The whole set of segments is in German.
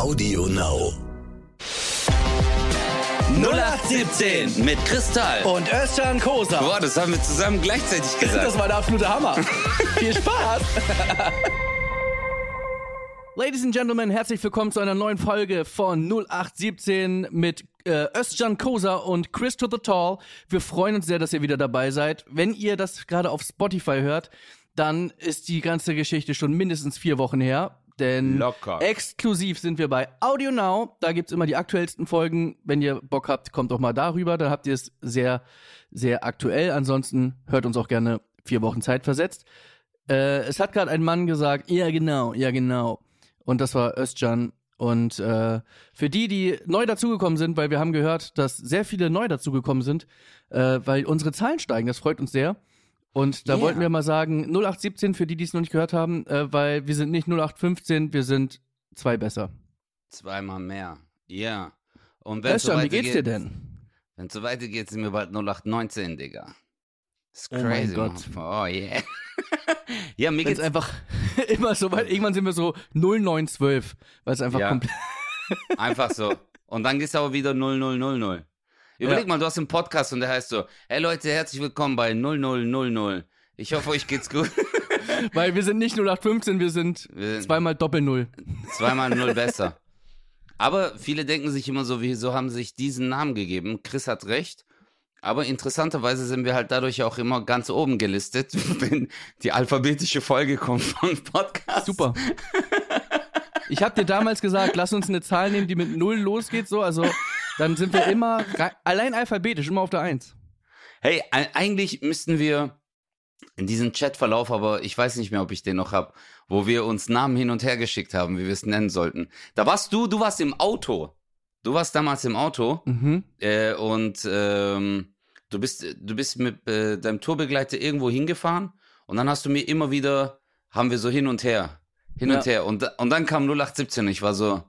Audio Now. 0817 mit Kristall. Und Özcan Kosa. Boah, das haben wir zusammen gleichzeitig gesagt. Das war der absolute Hammer. Viel Spaß. Ladies and Gentlemen, herzlich willkommen zu einer neuen Folge von 0817 mit äh, Özcan Kosa und Chris to the Tall. Wir freuen uns sehr, dass ihr wieder dabei seid. Wenn ihr das gerade auf Spotify hört, dann ist die ganze Geschichte schon mindestens vier Wochen her. Denn Locker. exklusiv sind wir bei Audio Now. Da gibt's immer die aktuellsten Folgen. Wenn ihr Bock habt, kommt doch mal darüber. Da habt ihr es sehr, sehr aktuell. Ansonsten hört uns auch gerne vier Wochen Zeit versetzt. Äh, es hat gerade ein Mann gesagt, ja genau, ja genau. Und das war Özcan. Und äh, für die, die neu dazugekommen sind, weil wir haben gehört, dass sehr viele neu dazugekommen sind, äh, weil unsere Zahlen steigen, das freut uns sehr. Und da Yeah. wollten wir mal sagen, 0817 für die, die es noch nicht gehört haben, äh, weil wir sind nicht 0815, wir sind zwei besser. Zweimal mehr. Ja. Und wenn es so wie geht's dir denn? Wenn es so weitergeht, sind wir bald 0819, Digga. Das ist Oh mein crazy. Gott. Oh yeah. ja, mir Wenn es geht's einfach immer so weit, irgendwann sind wir so 0912, weil es einfach Ja. komplett. einfach so. Und dann geht's aber wieder 0000. Überleg Ja. mal, du hast einen Podcast und der heißt so, hey Leute, herzlich willkommen bei 0000. Ich hoffe, euch geht's gut. Weil wir sind nicht 0815, wir sind Wir sind- zweimal Doppel-Null. Zweimal null besser. Aber viele denken sich immer so, wieso haben sie sich diesen Namen gegeben? Chris hat recht. Aber interessanterweise sind wir halt dadurch auch immer ganz oben gelistet, wenn die alphabetische Folge kommt von Podcast. Super. Ich habe dir damals gesagt, lass uns eine Zahl nehmen, die mit Null losgeht, so, also dann sind wir immer allein alphabetisch, immer auf der Eins. Hey, eigentlich müssten wir in diesen Chatverlauf, aber ich weiß nicht mehr, ob ich den noch hab, wo wir uns Namen hin und her geschickt haben, wie wir es nennen sollten. Da warst du, du warst im Auto. Du warst damals im Auto. Mhm. Äh, und ähm, du bist, du bist mit äh, deinem Tourbegleiter irgendwo hingefahren und dann hast du mir immer wieder, haben wir so hin und her, hin Ja. und her. Und, und dann kam 0817 und ich war so,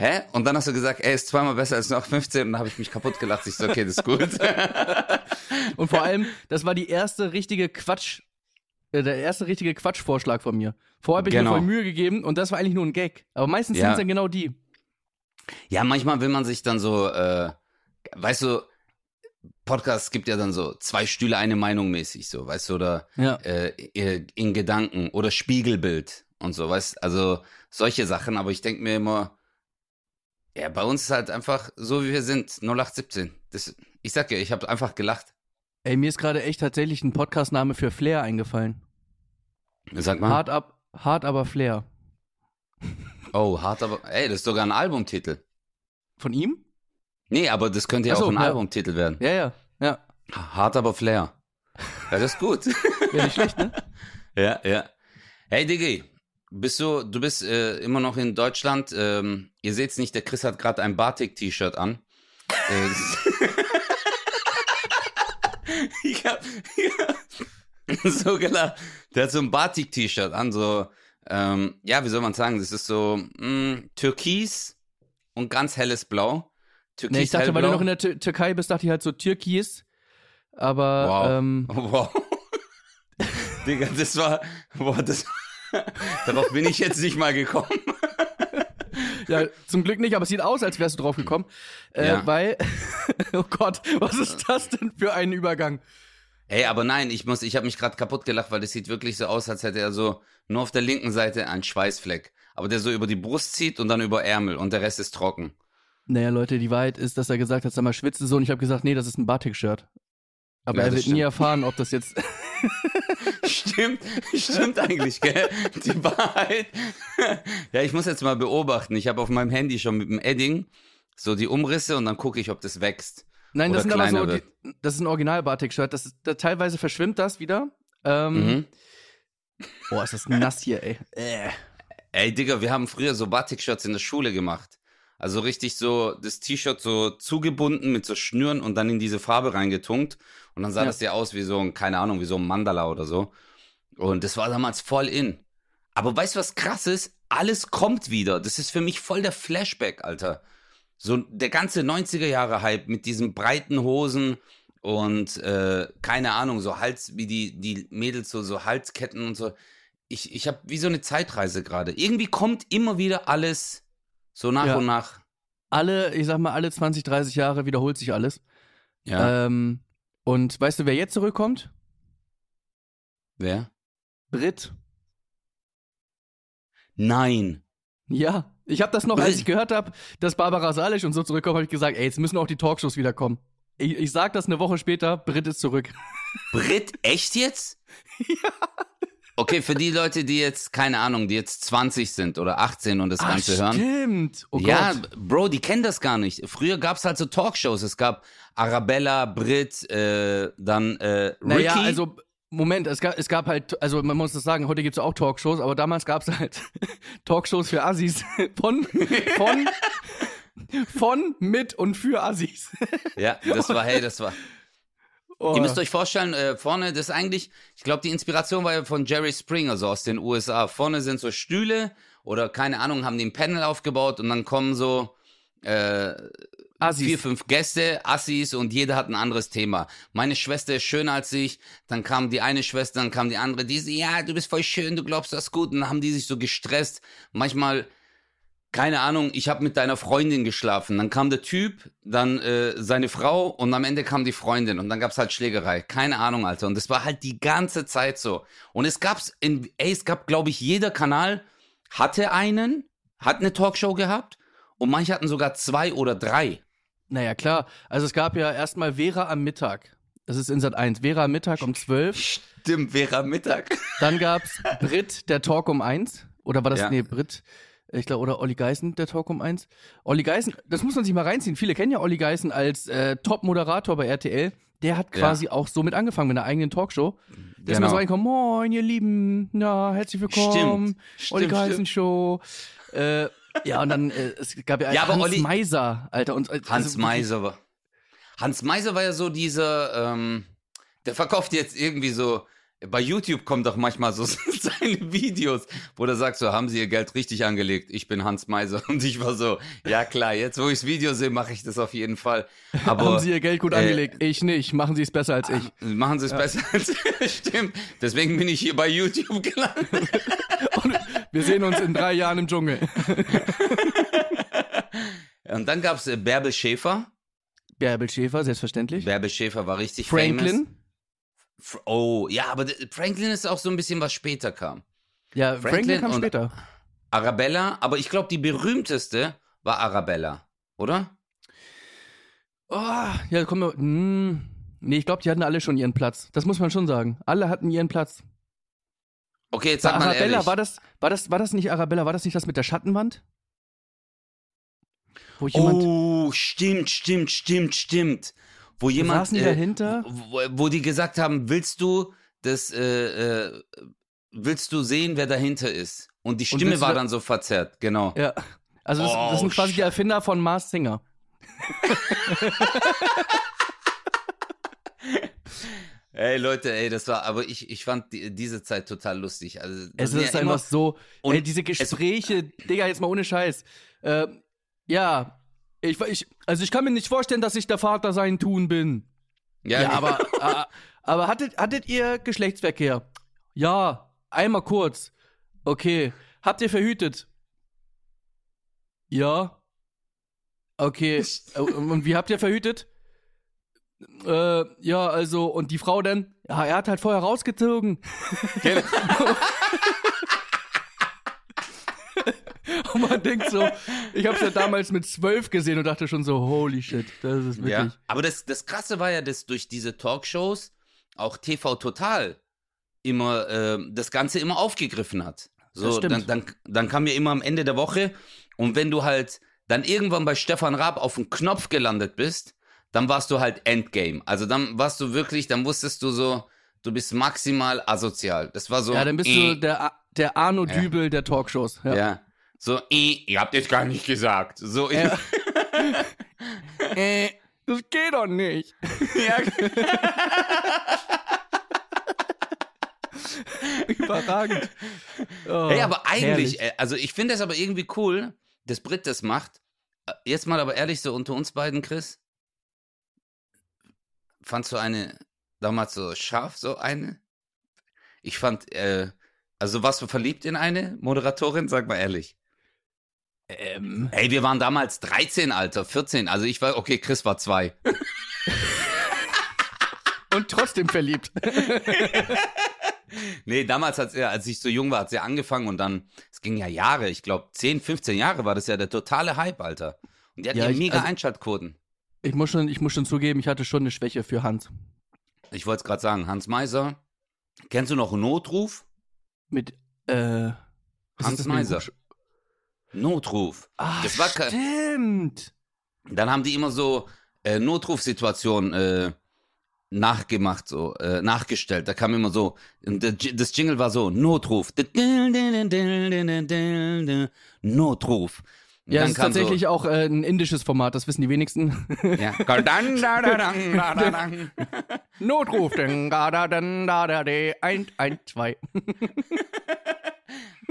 hä? Und dann hast du gesagt, ey, ist zweimal besser als 0815 und dann habe ich mich kaputt gelacht. Ich so, okay, das ist gut. Und vor allem, das war die erste richtige Quatsch, äh, der erste richtige Quatschvorschlag von mir. Vorher bin ich Genau. mir voll Mühe gegeben und das war eigentlich nur ein Gag. Aber meistens Ja. sind es dann genau die. ja, manchmal will man sich dann so, äh, weißt du, Podcasts gibt ja dann so zwei Stühle, eine Meinung mäßig, so, weißt du, oder Ja. äh, in Gedanken oder Spiegelbild und so, weißt also solche Sachen, aber ich denke mir immer, ja, bei uns ist halt einfach so, wie wir sind, 0817. Das, ich sag ja, ich habe einfach gelacht. Ey, mir ist gerade echt tatsächlich ein Podcastname für Flair eingefallen. Sag mal. Hart ab, hart aber Flair. Oh, hart aber, ey, das ist sogar ein Albumtitel. Von ihm? Nee, aber das könnte ja so, auch ein ja. Albumtitel werden. Ja, ja, ja. Hart aber Flair. Ja, das ist gut. Wäre nicht schlecht, ne? Ja, ja. Hey Diggi, bist du, du bist äh, immer noch in Deutschland. Ähm, ihr seht's nicht, der Chris hat gerade ein Batik-T-Shirt an. Äh, ich hab, ich hab so gelacht. Der hat so ein Batik-T-Shirt an, so, ähm, ja, wie soll man sagen, das ist so mh, türkis und ganz helles Blau. Türkis, Nee, ich dachte, weil du hellblau. noch in der Tür Türkei bist, dachte ich halt so Türkis. Aber Wow. ähm, Wow. Digga, das war, boah, das, darauf bin ich jetzt nicht mal gekommen. ja, zum Glück nicht, aber es sieht aus, als wärst du drauf gekommen. Äh, Ja. Weil, oh Gott, was ist das denn für ein Übergang? Ey, aber nein, ich muss, ich habe mich gerade kaputt gelacht, weil das sieht wirklich so aus, als hätte er so nur auf der linken Seite einen Schweißfleck, aber der so über die Brust zieht und dann über Ärmel und der Rest ist trocken. Naja, Leute, die Wahrheit ist, dass er gesagt hat, sag mal, schwitze so. Und ich habe gesagt, nee, das ist ein Batik-Shirt. Aber Ja, er wird nie stimmt. erfahren, ob das jetzt. Stimmt, stimmt eigentlich, gell? Die Wahrheit. Ja, ich muss jetzt mal beobachten. Ich habe auf meinem Handy schon mit dem Edding so die Umrisse und dann gucke ich, ob das wächst. Nein, das sind aber so, die, das ist ein Original-Batik-Shirt. Das ist, da, teilweise verschwimmt das wieder. Ähm, Mhm. Boah, ist das nass hier, ey. Äh. Ey, Digga, wir haben früher so Batik-Shirts in der Schule gemacht. Also richtig so das T-Shirt so zugebunden mit so Schnüren und dann in diese Farbe reingetunkt. Und dann sah Ja. das ja aus wie so ein, keine Ahnung, wie so ein Mandala oder so. Und das war damals voll in. Aber weißt du, was krass ist? Alles kommt wieder. Das ist für mich voll der Flashback, Alter. So der ganze 90er Jahre Hype mit diesen breiten Hosen und äh, keine Ahnung, so Hals, wie die, die Mädels so, so Halsketten und so. Ich, ich habe wie so eine Zeitreise gerade. Irgendwie kommt immer wieder alles So nach Ja. und nach. Alle, ich sag mal, alle 20, 30 Jahre wiederholt sich alles. Ja. Ähm, und weißt du, wer jetzt zurückkommt? Wer? Brit. Nein. Ja, ich habe das noch, Brit. als ich gehört habe, dass Barbara Salisch und so zurückkommt, habe ich gesagt, ey, jetzt müssen auch die Talkshows wiederkommen. Ich, ich sag das eine Woche später, Brit ist zurück. Brit, echt jetzt? ja. Okay, für die Leute, die jetzt, keine Ahnung, die jetzt 20 sind oder 18 und das Ganze hören. stimmt. Oh ja, Gott. Bro, die kennen das gar nicht. Früher gab's halt so Talkshows. Es gab Arabella, Brit, äh, dann äh, Ricky. Naja, also, Moment, es gab, es gab halt, also man muss das sagen, heute gibt's auch Talkshows, aber damals gab's halt Talkshows für Assis. Von, von, von, mit und für Assis. ja, das war, hey, das war. Oh. Ihr müsst euch vorstellen, äh, vorne, das ist eigentlich, ich glaube, die Inspiration war ja von Jerry Springer, so aus den USA. Vorne sind so Stühle oder keine Ahnung, haben die ein Panel aufgebaut und dann kommen so äh, Assis. vier, fünf Gäste, Assis und jeder hat ein anderes Thema. Meine Schwester ist schöner als ich, dann kam die eine Schwester, dann kam die andere, die so, ja, du bist voll schön, du glaubst das gut und dann haben die sich so gestresst. Manchmal, keine Ahnung, ich habe mit deiner Freundin geschlafen, dann kam der Typ, dann äh, seine Frau und am Ende kam die Freundin und dann gab's halt Schlägerei. Keine Ahnung, Alter. Und das war halt die ganze Zeit so. Und es gab's in, ey, es gab, glaube ich, jeder Kanal hatte einen, hat eine Talkshow gehabt und manche hatten sogar zwei oder drei. Naja, klar. Also es gab ja erstmal Vera am Mittag. Das ist in Sat 1. Vera am Mittag um 12. Stimmt, wäre Mittag. Dann gab's Brit, der Talk um 1. Oder war das, Ja. nee, Brit, ich glaube, oder Olli Geißen, der Talk um 1. Olli Geißen, das muss man sich mal reinziehen. Viele kennen ja Olli Geißen als äh, Top-Moderator bei RTL. Der hat Ja. quasi auch so mit angefangen mit einer eigenen Talkshow. Der ist mal Genau. so reingekommen, moin, ihr Lieben, na, herzlich willkommen, Stimmt, Olli Geißen. Show. Äh, ja, und dann, äh, es gab ja, Ja, aber Hans Olli- Meiser, Alter. Und, äh, Hans also, Meiser war. Hans Meiser war ja so dieser, ähm, der verkauft jetzt irgendwie so, bei YouTube kommen doch manchmal so seine Videos, wo der sagt so, haben Sie Ihr Geld richtig angelegt? Ich bin Hans Meiser. Und ich war so, ja klar, jetzt wo ich das Video sehe, mache ich das auf jeden Fall. Aber Haben Sie Ihr Geld gut äh, angelegt? Ich nicht. Machen Sie es besser als ich. machen Sie es besser als Stimmt. Deswegen bin ich hier bei YouTube gelandet. Und wir sehen uns in drei Jahren im Dschungel. Und dann gab's äh, Bärbel Schäfer. Bärbel Schäfer, selbstverständlich. Bärbel Schäfer war richtig famous. Franklin. Fr- Oh, ja, aber Franklin ist auch so ein bisschen, was später kam. Ja, Franklin, Franklin kam später. Arabella, aber ich glaube, die berühmteste war Arabella, oder? Oh, ja, komm mal. Hm. Nee, ich glaube, die hatten alle schon ihren Platz. Das muss man schon sagen. Alle hatten ihren Platz. Okay, jetzt War sag mal Arabella, ehrlich. war das, war das, war das nicht Arabella? War das nicht das mit der Schattenwand? Wo jemand. oh, stimmt, stimmt, stimmt, stimmt. Wo jemand, saßen die äh, dahinter? wo, wo die gesagt haben, willst du das, äh, äh, willst du sehen, wer dahinter ist? Und die Stimme du war da- dann so verzerrt, genau. Ja. Also, das, das Oh, sind quasi die. Erfinder von Mars Singer. Ey, Leute, ey, das war, aber ich, ich fand die, diese Zeit total lustig. Also, das Es ist ja einfach so. Und ey, diese Gespräche, Digga, jetzt mal ohne Scheiß. Äh, ja, ich, ich, also ich kann mir nicht vorstellen, dass ich der Vater sein Tun bin. ja, Ja, aber, äh, aber hattet, hattet ihr Geschlechtsverkehr? Ja, einmal kurz. Okay. Habt ihr verhütet? Ja. Okay. Äh, Und wie habt ihr verhütet? Äh, ja, also, und die Frau dann? Ja, er hat halt vorher rausgezogen. Genau. Und man denkt so, ich hab's ja damals mit zwölf gesehen und dachte schon so, holy shit, das ist wirklich. Ja, aber das, das Krasse war ja, dass durch diese Talkshows auch TV Total immer äh, das Ganze immer aufgegriffen hat. So, dann, dann, dann kam ja immer am Ende der Woche und wenn du halt dann irgendwann bei Stefan Raab auf den Knopf gelandet bist, dann warst du halt Endgame. Also dann warst du wirklich, dann wusstest du so, du bist maximal asozial. Das war so. Ja, dann bist äh, du der, A- der Arno Ja. Dübel der Talkshows. Ja. Ja. So, äh, ihr habt jetzt gar nicht gesagt. So, Ja. äh, das geht doch nicht. ja. Überragend. Oh, Hey, aber eigentlich, herrlich. äh, also ich finde es aber irgendwie cool, dass Brit das macht. Äh, Jetzt mal aber ehrlich so unter uns beiden, Chris. Fandst du eine damals so scharf, so eine? Ich fand, äh, also warst du verliebt in eine Moderatorin? Sag mal ehrlich. Ähm, Ey, wir waren damals 13, Alter, 14. Also ich war, okay, Chris war zwei. und trotzdem verliebt. Nee, damals hat ja, als ich so jung war, hat sie angefangen und dann, es ging ja Jahre, ich glaube 10, 15 Jahre war das ja der totale Hype, Alter. Und die hat Ja, ja ich- mega also- Einschaltquoten. Ich muss, schon, ich muss schon zugeben, ich hatte schon eine Schwäche für Hans. Ich wollte es gerade sagen, Hans Meiser. Kennst du noch Notruf? Mit, äh. Hans Meiser. Notruf. Ah, Das war stimmt. Dann haben die immer so äh, Notrufsituationen äh, nachgemacht, so äh, nachgestellt. Da kam immer so, das Jingle war so, Notruf. Notruf. Und Ja, dann es ist tatsächlich auch äh, ein indisches Format, das wissen die wenigsten. So, ja. Notruf, ein, ein, zwei.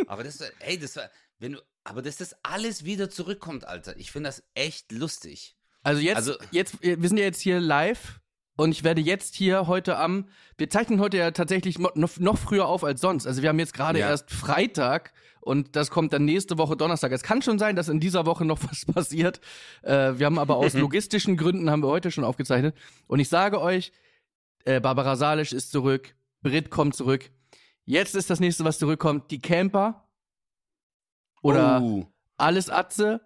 Aber das, war- ey, das war, wenn du, aber dass das alles wieder zurückkommt, Alter. Ich finde das echt lustig. Also jetzt, Also- jetzt, wir sind ja jetzt hier live und ich werde jetzt hier heute am, wir zeichnen heute ja tatsächlich noch, noch früher auf als sonst. Also wir haben jetzt gerade Ja. erst Freitag und das kommt dann nächste Woche Donnerstag. Es kann schon sein, dass in dieser Woche noch was passiert. Äh, wir haben aber aus logistischen Gründen haben wir heute schon aufgezeichnet. Und ich sage euch, äh, Barbara Salisch ist zurück, Brit kommt zurück. Jetzt ist das nächste, was zurückkommt, die Camper. Oder Oh. alles Atze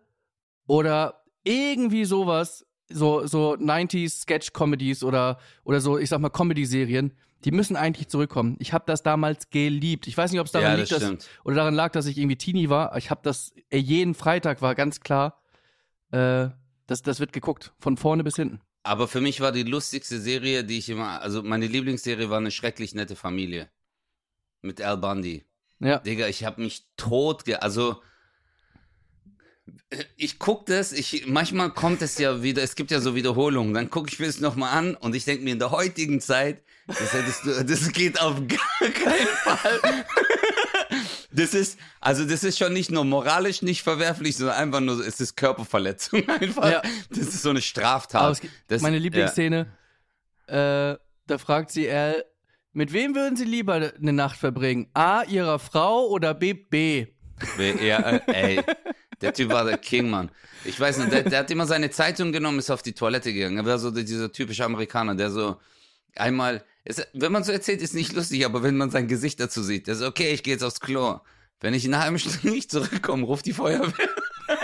oder irgendwie sowas, so, so 90s Sketch-Comedies oder, oder so, ich sag mal, Comedy-Serien, die müssen eigentlich zurückkommen. Ich habe das damals geliebt. Ich weiß nicht, ob es daran Ja, liegt, das dass, oder daran lag, dass ich irgendwie Teenie war. Ich habe das, jeden Freitag war ganz klar, äh, das, das wird geguckt, von vorne bis hinten. Aber für mich war die lustigste Serie, die ich immer, also meine Lieblingsserie war eine schrecklich nette Familie. Mit Al Bundy. Ja. Digga, ich habe mich tot, ge also ich guck das, ich manchmal kommt es ja wieder, es gibt ja so Wiederholungen, dann gucke ich mir es nochmal an und ich denke mir in der heutigen Zeit, das hättest du, das geht auf gar keinen Fall. Das ist, also das ist schon nicht nur moralisch nicht verwerflich, sondern einfach nur, es ist Körperverletzung einfach. Ja. Das ist so eine Straftat. Gibt das, meine Lieblingsszene, äh, da fragt sie Al, mit wem würden Sie lieber eine Nacht verbringen? A, Ihrer Frau oder B, B? Ja, ja, äh, ey, der Typ war der King, Mann. Ich weiß nicht, der, der hat immer seine Zeitung genommen, ist auf die Toilette gegangen. Er war so dieser typische Amerikaner, der so einmal, ist, wenn man so erzählt, ist nicht lustig, aber wenn man sein Gesicht dazu sieht, der so, okay, ich gehe jetzt aufs Klo. Wenn ich in einer halben Stunde nicht zurückkomme, ruft die Feuerwehr.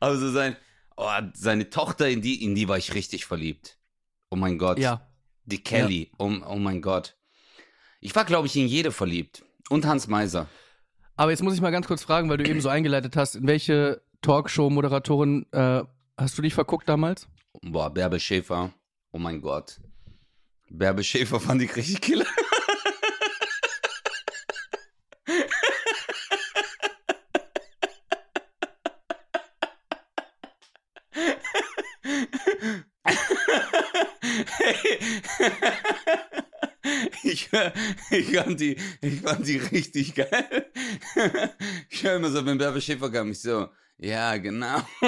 also sein, oh, seine Tochter, in die, in die war ich richtig verliebt. Oh mein Gott. Ja. Die Kelly, oh, oh mein Gott. Ich war, glaube ich, in jede verliebt. Und Hans Meiser. Aber jetzt muss ich mal ganz kurz fragen, weil du eben so eingeleitet hast, in welche Talkshow-Moderatorin äh, hast du dich verguckt damals? Boah, Bärbe Schäfer. Oh mein Gott. Bärbe Schäfer fand ich richtig killer. Ich, fand die, ich fand die richtig geil. Ich höre immer so, wenn Bärbe Schäfer kam, ich so, ja, genau.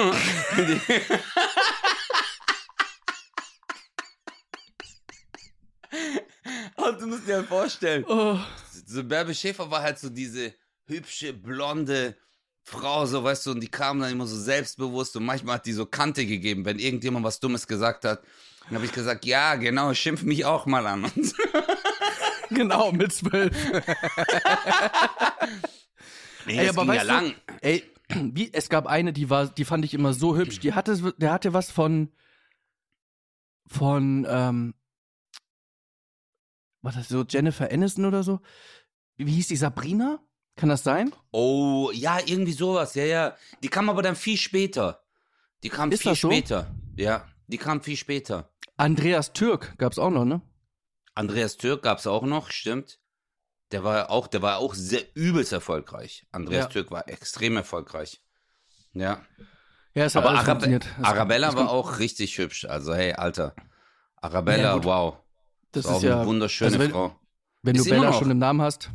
Und du musst dir vorstellen, Oh, so Bärbe Schäfer war halt so diese hübsche, blonde Frau, so weißt du, und die kam dann immer so selbstbewusst und manchmal hat die so Kante gegeben, wenn irgendjemand was Dummes gesagt hat. Dann habe ich gesagt, ja, genau, schimpf mich auch mal an. Und. genau, mit zwölf. Nee, Ey, aber ging ja du- lang. Ey, wie, es gab eine, die war, die fand ich immer so hübsch. Die hatte, der hatte was von, von, ähm, was das so Jennifer Aniston oder so? Wie hieß die Sabrina? Kann das sein? Oh, ja, irgendwie sowas, ja, ja. Die kam aber dann viel später. Die kam Ist viel das so? später. Ja, die kam viel später. Andreas Türk gab's auch noch, ne? Andreas Türk gab's auch noch, stimmt. Der war auch, der war auch sehr übelst erfolgreich. Andreas Ja. Türk war extrem erfolgreich. Ja. Ja, es hat Aber Arabe. Es Arabella es war auch richtig hübsch. Also, hey, Alter. Arabella, Ja, wow. Das ist auch ja, eine wunderschöne also wenn- Frau. wenn du ist immer Bella schon im Namen hast.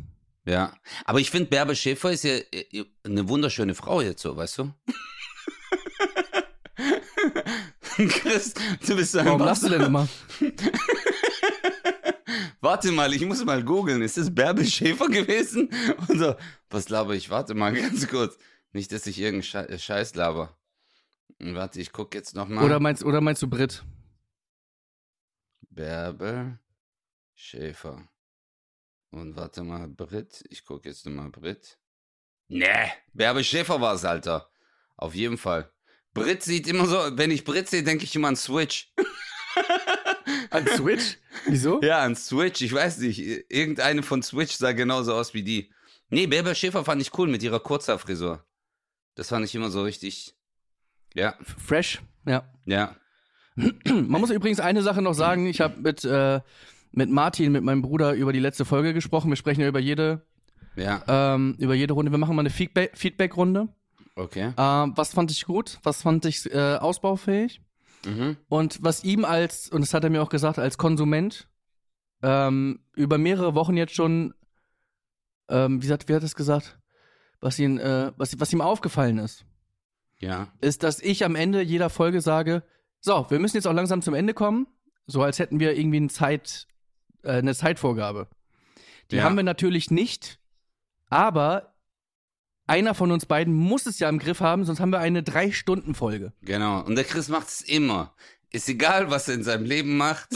Ja. Aber ich finde, Bärbe Schäfer ist ja äh, eine wunderschöne Frau jetzt so, weißt du? Chris, du bist so Warum lachst du denn immer? warte mal, ich muss mal googeln. Ist das Bärbel Schäfer gewesen? Und so, was laber ich? Warte mal ganz kurz. Nicht, dass ich irgendeinen Sche Scheiß laber. Warte, ich guck jetzt noch mal. Oder meinst, oder meinst du Brit? Bärbel Schäfer. Und warte mal, Brit. Ich guck jetzt nochmal Brit. Nee, Bärbel Schäfer war es, Alter. Auf jeden Fall. Brit sieht immer so, wenn ich Brit sehe, denke ich immer an Switch. An Switch? Wieso? Ja, an Switch, ich weiß nicht. Irgendeine von Switch sah genauso aus wie die. Nee, Bärbel Schäfer fand ich cool mit ihrer Kurzhaarfrisur. Das fand ich immer so richtig. Ja, Fresh, ja. ja. Man muss übrigens eine Sache noch sagen. Ich habe mit, äh, mit Martin, mit meinem Bruder, über die letzte Folge gesprochen. Wir sprechen ja über jede, Ja, ähm, über jede Runde. Wir machen mal eine Feedback- Feedback-Runde. okay. Ähm, was fand ich gut? Was fand ich äh, ausbaufähig? Mhm. Und was ihm als, und das hat er mir auch gesagt, als Konsument ähm, über mehrere Wochen jetzt schon, ähm, wie, hat, wie hat er es gesagt, was, ihn, äh, was, was ihm aufgefallen ist, Ja, ist, dass ich am Ende jeder Folge sage, so, wir müssen jetzt auch langsam zum Ende kommen, so als hätten wir irgendwie eine, Zeit, äh, eine Zeitvorgabe. Die Ja. haben wir natürlich nicht, aber einer von uns beiden muss es ja im Griff haben, sonst haben wir eine Drei-Stunden-Folge. genau. Und der Chris macht es immer. Ist egal, was er in seinem Leben macht.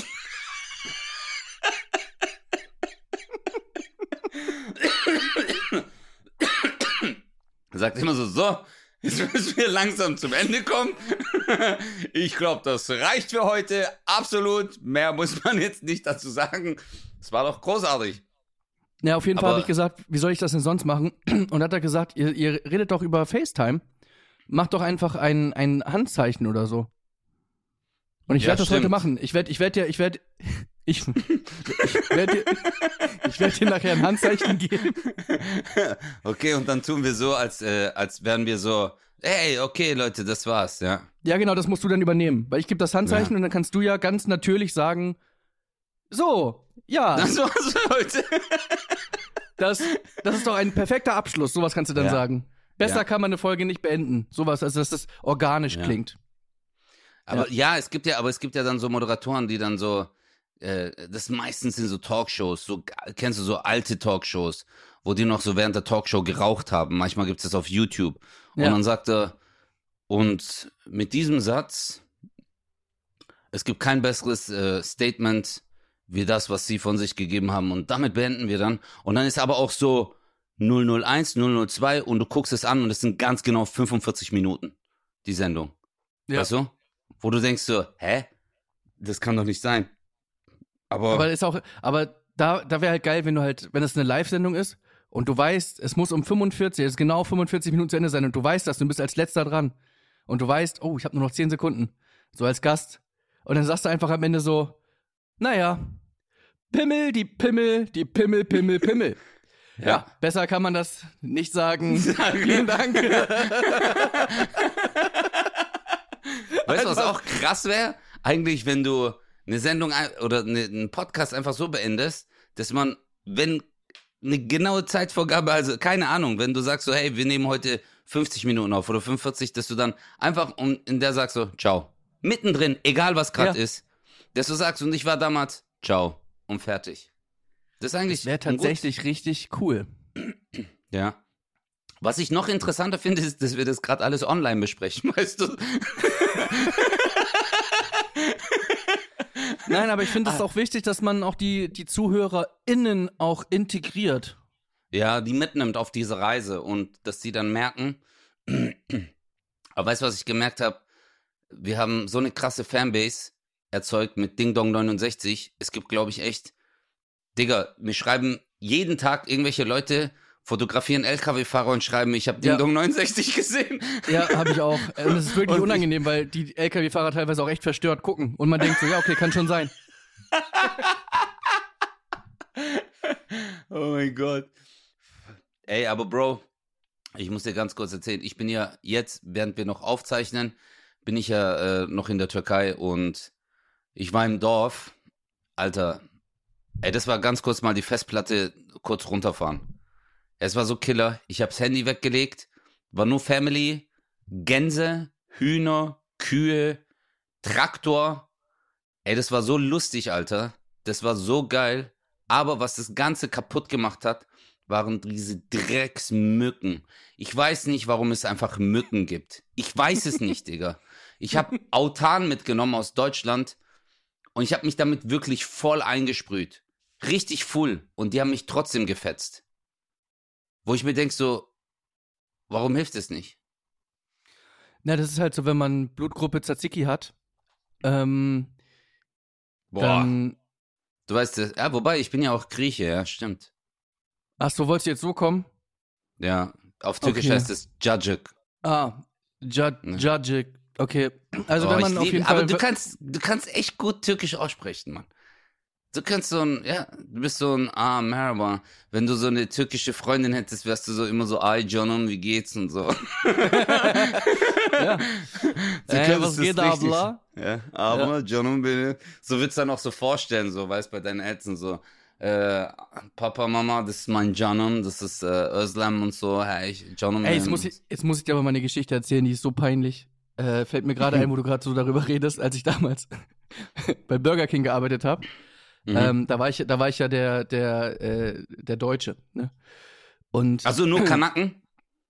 Er sagt immer so, so, jetzt müssen wir langsam zum Ende kommen. Ich glaube, das reicht für heute. Absolut. Mehr muss man jetzt nicht dazu sagen. Es war doch großartig. Ja, auf jeden Fall habe ich gesagt, wie soll ich das denn sonst machen? Und hat er gesagt, ihr, ihr redet doch über FaceTime. Macht doch einfach ein, ein Handzeichen oder so. Und ich Ja, werde das heute stimmt. machen. Ich werde, ich werde dir, ich werde, ich, ich werde dir, ich werde dir nachher ein Handzeichen geben. Okay, und dann tun wir so, als, äh, als wären wir so, hey, okay, Leute, das war's, ja. Ja, genau, das musst du dann übernehmen. Weil ich gebe das Handzeichen Ja. und dann kannst du ja ganz natürlich sagen, so, ja, Das war's für heute. das, das ist doch ein perfekter Abschluss. Sowas kannst du dann Ja. sagen. Besser Ja. kann man eine Folge nicht beenden. Sowas, also dass das organisch Ja. klingt. Aber ja. es gibt ja, aber es gibt ja dann so Moderatoren, die dann so, äh, das meistens sind so Talkshows, so, kennst du so alte Talkshows, wo die noch so während der Talkshow geraucht haben. Manchmal gibt es das auf YouTube. Und dann sagt er, und mit diesem Satz, es gibt kein besseres äh, Statement wie das, was sie von sich gegeben haben. Und damit beenden wir dann. Und dann ist aber auch so 001, 002 und du guckst es an und es sind ganz genau 45 Minuten, die Sendung. Ja. Weißt du? Wo du denkst so, hä? Das kann doch nicht sein. Aber, Aber ist auch, aber da, da wäre halt geil, wenn du halt, wenn das eine Live-Sendung ist und du weißt, es muss um 45, es ist genau 45 Minuten zu Ende sein und du weißt das, du bist als letzter dran und du weißt, oh, ich habe nur noch 10 Sekunden, so als Gast. Und dann sagst du einfach am Ende so, naja, Pimmel, die Pimmel, die Pimmel, Pimmel, Pimmel. Ja, besser kann man das nicht sagen. Vielen Dank. weißt du, was auch krass wäre? Eigentlich, wenn du eine Sendung oder eine, einen Podcast einfach so beendest, dass man, wenn eine genaue Zeitvorgabe, also keine Ahnung, wenn du sagst so, hey, wir nehmen heute 50 Minuten auf oder 45, dass du dann einfach in der sagst so, ciao. Mittendrin, egal was gerade Ja. ist, dass du sagst, und ich war damals, ciao, und fertig. Das ist eigentlich Wäre ein gut- tatsächlich richtig cool. Ja. Was ich noch interessanter finde, ist, dass wir das gerade alles online besprechen, weißt du? Nein, aber ich finde es auch wichtig, dass man auch die, die ZuhörerInnen auch integriert. Ja, die mitnimmt auf diese Reise und dass die dann merken. Aber weißt du, was ich gemerkt habe? Wir haben so eine krasse Fanbase erzeugt mit Ding Dong 69. Es gibt, glaube ich, echt, Digga, mir schreiben jeden Tag irgendwelche Leute, fotografieren LKW-Fahrer und schreiben, ich habe Ding Ja. Dong 69 gesehen. Ja, habe ich auch. Und es ist wirklich Und unangenehm, weil die LKW-Fahrer teilweise auch echt verstört gucken. Und man denkt so, ja, okay, kann schon sein. Oh mein Gott. Ey, aber Bro, ich muss dir ganz kurz erzählen, ich bin ja jetzt, während wir noch aufzeichnen, bin ich ja äh, noch in der Türkei und ich war im Dorf. Alter, ey, das war ganz kurz mal die Festplatte kurz runterfahren. Es war so killer. Ich hab's Handy weggelegt, war nur Family, Gänse, Hühner, Kühe, Traktor. Ey, das war so lustig, Alter. Das war so geil. Aber was das Ganze kaputt gemacht hat, waren diese Drecksmücken. Ich weiß nicht, warum es einfach Mücken gibt. Ich weiß es nicht, Digga. Ich habe Autan mitgenommen aus Deutschland und ich habe mich damit wirklich voll eingesprüht. Richtig full. Und die haben mich trotzdem gefetzt. Wo ich mir denk so, warum hilft es nicht? Na, das ist halt so, wenn man Blutgruppe Tzatziki hat, ähm, Boah. dann. Du weißt das, ja, wobei, ich bin ja auch Grieche, ja, stimmt. Ach so, wolltest du jetzt so kommen? Ja, auf Türkisch Okay. heißt es Jajik. Ah, Jud Ne. Okay. Also Oh, wenn man auf lieb- jeden aber Fall. du kannst, du kannst echt gut Türkisch aussprechen, Mann. Du kannst so ein, ja, du bist so ein, ah, merhaba. Wenn du so eine türkische Freundin hättest, wärst du so immer so, ay canım, wie geht's und so. ja. So Ey, könntest was geht, Abla? Ja, aber canım benim. So wird's dann auch so vorstellen, so, weißt, bei deinen Eltern so, äh, Papa, Mama, das ist mein Canım, das ist, äh, Özlem und so, hey, ich, Canım Ey, jetzt muss, ich, jetzt muss ich dir aber mal eine Geschichte erzählen, die ist so peinlich. Äh, fällt mir gerade ein, wo du gerade so darüber redest, als ich damals bei Burger King gearbeitet habe. Mhm. Ähm, da war ich, da war ich ja der, der, äh, der Deutsche. Ne? Und also nur Kanaken?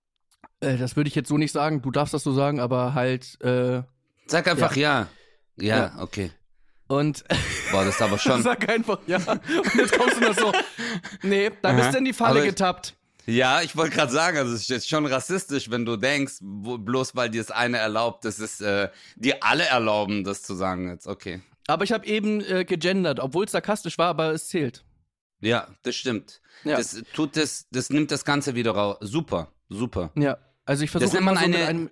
äh, das würde ich jetzt so nicht sagen. Du darfst das so sagen, aber halt. Äh, Sag einfach ja. Ja, Ja. okay. und Boah, das ist aber schon. sag einfach ja. Und jetzt kommst du noch so. Nee, da bist du in die Falle Aber- getappt. Ja, ich wollte gerade sagen, also es ist jetzt schon rassistisch, wenn du denkst, wo, bloß weil dir das eine erlaubt, das ist äh, dir alle erlauben, das zu sagen jetzt. Okay. Aber ich habe eben äh, gegendert, obwohl es sarkastisch war, aber es zählt. Ja, das stimmt. Ja. Das tut das, das nimmt das Ganze wieder raus. Super, super. Ja. Also ich versuche immer man so eine- einem.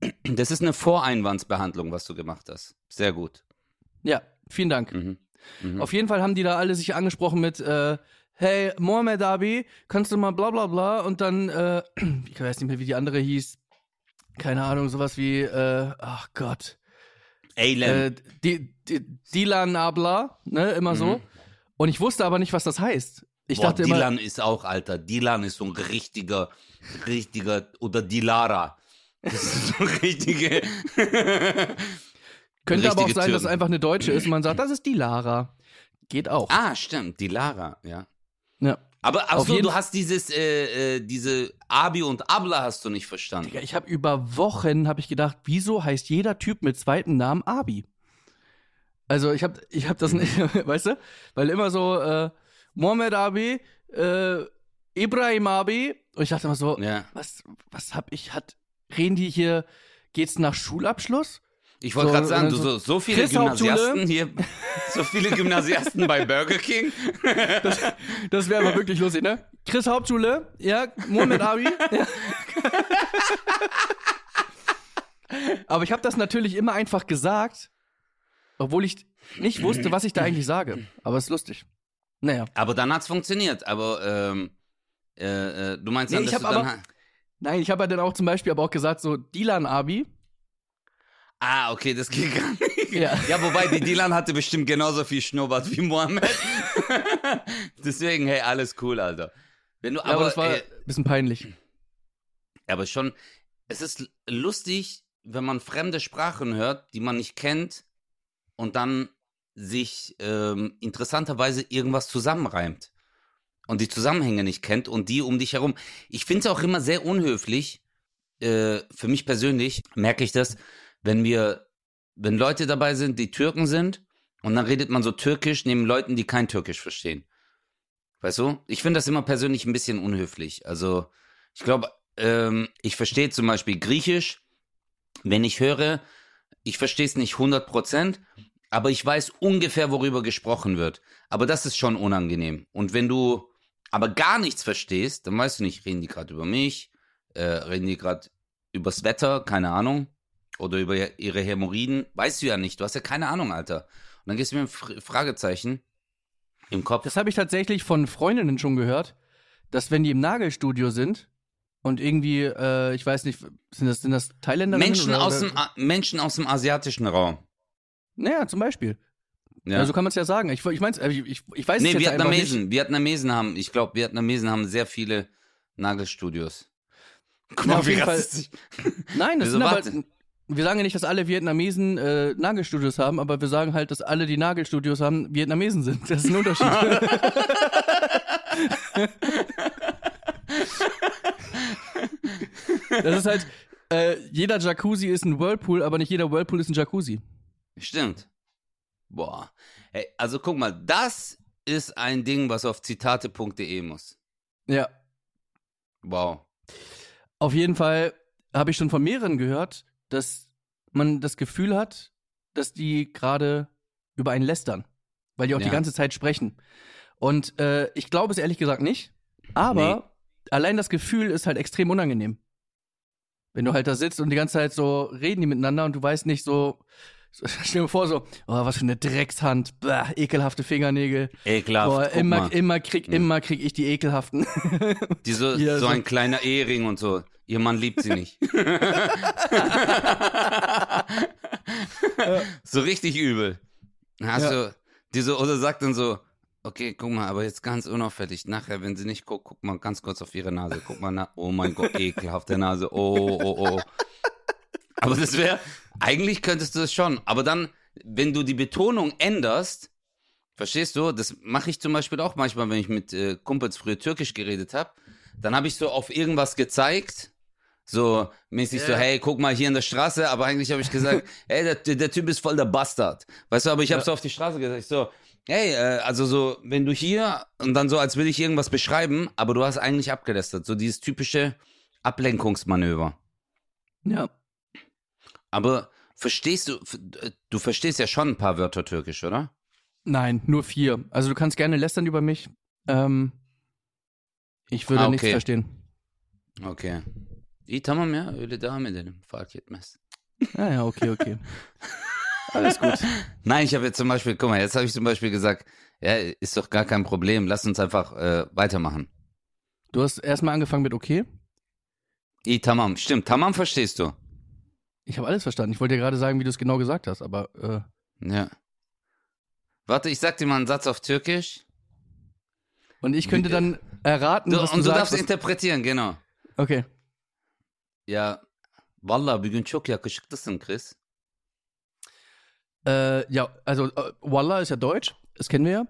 Das ist eine Voreinwandsbehandlung, was du gemacht hast. Sehr gut. Ja, vielen Dank. Mhm. Mhm. Auf jeden Fall haben die da alle sich angesprochen mit, äh, hey, Mohamed Abi, kannst du mal bla bla bla und dann, äh, ich weiß nicht mehr, wie die andere hieß. Keine Ahnung, sowas wie, äh, ach Gott. Alien. Äh, die, die, Dilan Abla, ne, immer so. Mhm. Und ich wusste aber nicht, was das heißt. Ich Boah, dachte immer, Dilan ist auch, Alter. Dilan ist so ein richtiger, richtiger, oder Dilara. Das ist so ein richtige. könnte aber auch sein, dass es einfach eine Deutsche ist. Man sagt, das ist die Lara. Geht auch. Ah, stimmt, Dilara, ja. Ja. Aber ach Auf so, jeden du hast dieses, äh, äh, diese Abi und Abla hast du nicht verstanden. Digga, ich habe über Wochen habe ich gedacht, wieso heißt jeder Typ mit zweiten Namen Abi? Also ich habe ich habe das nicht, weißt du? Weil immer so äh, Mohammed Abi, äh, Ibrahim Abi und ich dachte immer so, Ja. was was hab ich hat reden die hier geht's nach Schulabschluss? Ich wollte So, gerade sagen, äh, du so so, viele Chris. Gymnasiasten hier, so viele Gymnasiasten bei Burger King. Das wäre aber wirklich lustig, ne? Chris Hauptschule, ja, Mohammed Abi. ja. Aber ich habe das natürlich immer einfach gesagt, obwohl ich nicht wusste, was ich da eigentlich sage. Aber es ist lustig. Naja. Aber dann hat's funktioniert. Aber ähm, äh, äh, du meinst Nee, dann, ich dass du dann. aber- Nein, ich habe ja dann auch zum Beispiel aber auch gesagt, so Dilan Abi. Ah, okay, das geht gar nicht. Ja. Ja, wobei die Dilan hatte bestimmt genauso viel Schnurrbart wie Mohammed. Deswegen, hey, alles cool, Alter. Wenn du Ja, aber, aber, das war äh, ein bisschen peinlich. aber schon, es ist lustig, wenn man fremde Sprachen hört, die man nicht kennt und dann sich ähm, interessanterweise irgendwas zusammenreimt und die Zusammenhänge nicht kennt und die um dich herum. Ich finde es auch immer sehr unhöflich, äh, für mich persönlich merke ich das, wenn wir, wenn Leute dabei sind, die Türken sind und dann redet man so türkisch neben Leuten, die kein Türkisch verstehen. Weißt du? Ich finde das immer persönlich ein bisschen unhöflich. Also, ich glaube, ähm, ich verstehe zum Beispiel Griechisch, wenn ich höre, ich verstehe es nicht 100%, aber ich weiß ungefähr, worüber gesprochen wird. Aber das ist schon unangenehm. Und wenn du aber gar nichts verstehst, dann weißt du nicht, reden die gerade über mich, äh, reden die gerade übers Wetter, keine Ahnung, oder über ihre Hämorrhoiden, weißt du ja nicht, du hast ja keine Ahnung, Alter. Und dann gehst du mir ein Fr- Fragezeichen im Kopf. Das habe ich tatsächlich von Freundinnen schon gehört, dass wenn die im Nagelstudio sind und irgendwie, äh, ich weiß nicht, sind das, sind das Thailänderinnen? Menschen oder, aus, dem, A- Menschen aus dem asiatischen Raum. Naja, zum Beispiel. Ja. Also kann man es ja sagen. Ich, ich meine, ich, ich, ich weiß nee, es jetzt einfach nicht. Vietnamesen. Vietnamesen haben, ich glaube, Vietnamesen haben sehr viele Nagelstudios. Guck mal, auf wie jeden Fall- rassistisch. Nein, das Wieso, sind aber. Wir sagen ja nicht, dass alle Vietnamesen äh, Nagelstudios haben, aber wir sagen halt, dass alle, die Nagelstudios haben, Vietnamesen sind. Das ist ein Unterschied. das ist halt, äh, jeder Jacuzzi ist ein Whirlpool, aber nicht jeder Whirlpool ist ein Jacuzzi. Stimmt. Boah. Hey, also guck mal, das ist ein Ding, was auf zitate.de muss. Ja. Wow. Auf jeden Fall habe ich schon von mehreren gehört, dass man das Gefühl hat, dass die gerade über einen lästern, weil die auch Ja. die ganze Zeit sprechen. Und äh, ich glaube es ehrlich gesagt nicht, aber allein das Gefühl ist halt extrem unangenehm. Wenn du halt da sitzt und die ganze Zeit so reden die miteinander und du weißt nicht so stell dir vor so, oh, was für eine Dreckshand, bäh, ekelhafte Fingernägel. Ekelhaft. Guck immer, immer krieg, Hm. immer krieg ich die ekelhaften. Diese, Ja, so so- ein kleiner Ehering und so. Ihr Mann liebt sie nicht. so richtig übel. Hast Ja. du, diese, oder sagt dann so, okay, guck mal, aber jetzt ganz unauffällig. Nachher, wenn sie nicht guckt, guck mal ganz kurz auf ihre Nase. Guck mal, na, oh mein Gott, ekelhafte Nase. Oh, oh, oh. Aber das wäre, eigentlich könntest du es schon. Aber dann, wenn du die Betonung änderst, verstehst du, das mache ich zum Beispiel auch manchmal, wenn ich mit äh, Kumpels früher Türkisch geredet habe, dann habe ich so auf irgendwas gezeigt, so mäßig so, Ja. hey, guck mal hier in der Straße, aber eigentlich habe ich gesagt, hey, der, der, Typ ist voll der Bastard. Weißt du, aber ich habe so auf die Straße gesagt, so, hey, äh, also so, wenn du hier und dann so, als will ich irgendwas beschreiben, aber du hast eigentlich abgelästert, so dieses typische Ablenkungsmanöver. ja. Aber verstehst du, f- du verstehst ja schon ein paar Wörter Türkisch, oder? Nein, nur vier. Also du kannst gerne lästern über mich. Ähm, ich würde Ah, nichts okay. verstehen. Okay. İyi tamam ya öyle devam edelim. Fark etmez. Ah ja, okay, okay. Alles gut. Nein, ich habe jetzt zum Beispiel, guck mal, jetzt habe ich zum Beispiel gesagt, ja, ist doch gar kein Problem, lass uns einfach äh, weitermachen. Du hast erstmal angefangen mit okay. İyi tamam, stimmt, tamam verstehst du. Ich habe alles verstanden. Ich wollte dir gerade sagen, wie du es genau gesagt hast, aber äh, Ja. Warte, ich sag dir mal einen Satz auf Türkisch. und ich könnte Wie- dann erraten, Du, was und du du sagst. darfst interpretieren, genau. okay. Ya vallahi bugün çok yakışıklısın Chris. Äh, ja, also äh, Wallah ist ja Deutsch. Das kennen wir ja.